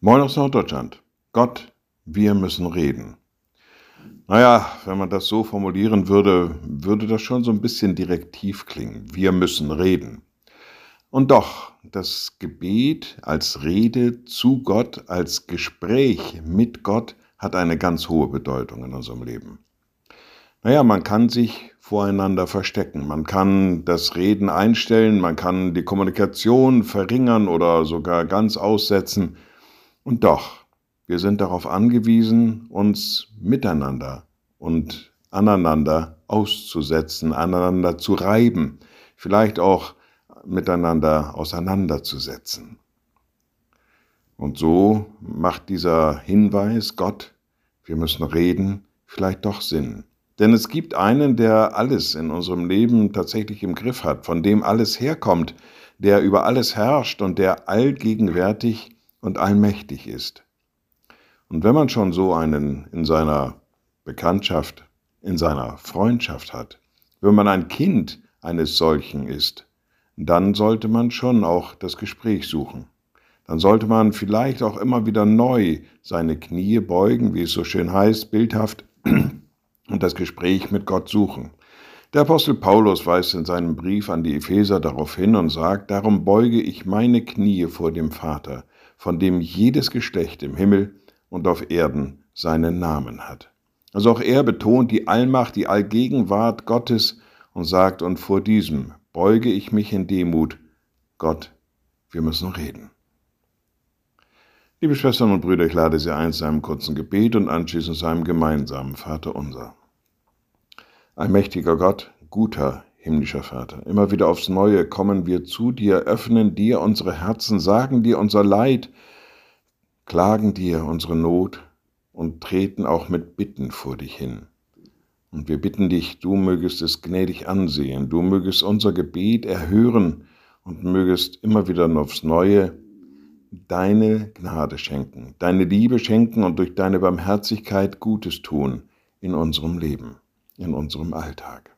Moin aus Norddeutschland. Gott, wir müssen reden. Naja, wenn man das so formulieren würde, würde das schon so ein bisschen direktiv klingen. Wir müssen reden. Und doch, das Gebet als Rede zu Gott, als Gespräch mit Gott hat eine ganz hohe Bedeutung in unserem Leben. Naja, man kann sich voreinander verstecken, man kann das Reden einstellen, man kann die Kommunikation verringern oder sogar ganz aussetzen. Und doch, wir sind darauf angewiesen, uns miteinander und aneinander auszusetzen, aneinander zu reiben, vielleicht auch miteinander auseinanderzusetzen. Und so macht dieser Hinweis, Gott, wir müssen reden, vielleicht doch Sinn. Denn es gibt einen, der alles in unserem Leben tatsächlich im Griff hat, von dem alles herkommt, der über alles herrscht und der allgegenwärtig und allmächtig ist. Und wenn man schon so einen in seiner Bekanntschaft, in seiner Freundschaft hat, wenn man ein Kind eines solchen ist, dann sollte man schon auch das Gespräch suchen. Dann sollte man vielleicht auch immer wieder neu seine Knie beugen, wie es so schön heißt, bildhaft, und das Gespräch mit Gott suchen. Der Apostel Paulus weist in seinem Brief an die Epheser darauf hin und sagt, darum beuge ich meine Knie vor dem Vater, von dem jedes Geschlecht im Himmel und auf Erden seinen Namen hat. Also auch er betont die Allmacht, die Allgegenwart Gottes und sagt, und vor diesem beuge ich mich in Demut. Gott, wir müssen reden. Liebe Schwestern und Brüder, ich lade Sie ein zu einem kurzen Gebet und anschließend zu einem gemeinsamen Vater unser. Allmächtiger Gott, guter himmlischer Vater, immer wieder aufs Neue kommen wir zu dir, öffnen dir unsere Herzen, sagen dir unser Leid, klagen dir unsere Not und treten auch mit Bitten vor dich hin. Und wir bitten dich, du mögest es gnädig ansehen, du mögest unser Gebet erhören und mögest immer wieder aufs Neue deine Gnade schenken, deine Liebe schenken und durch deine Barmherzigkeit Gutes tun in unserem Leben, in unserem Alltag.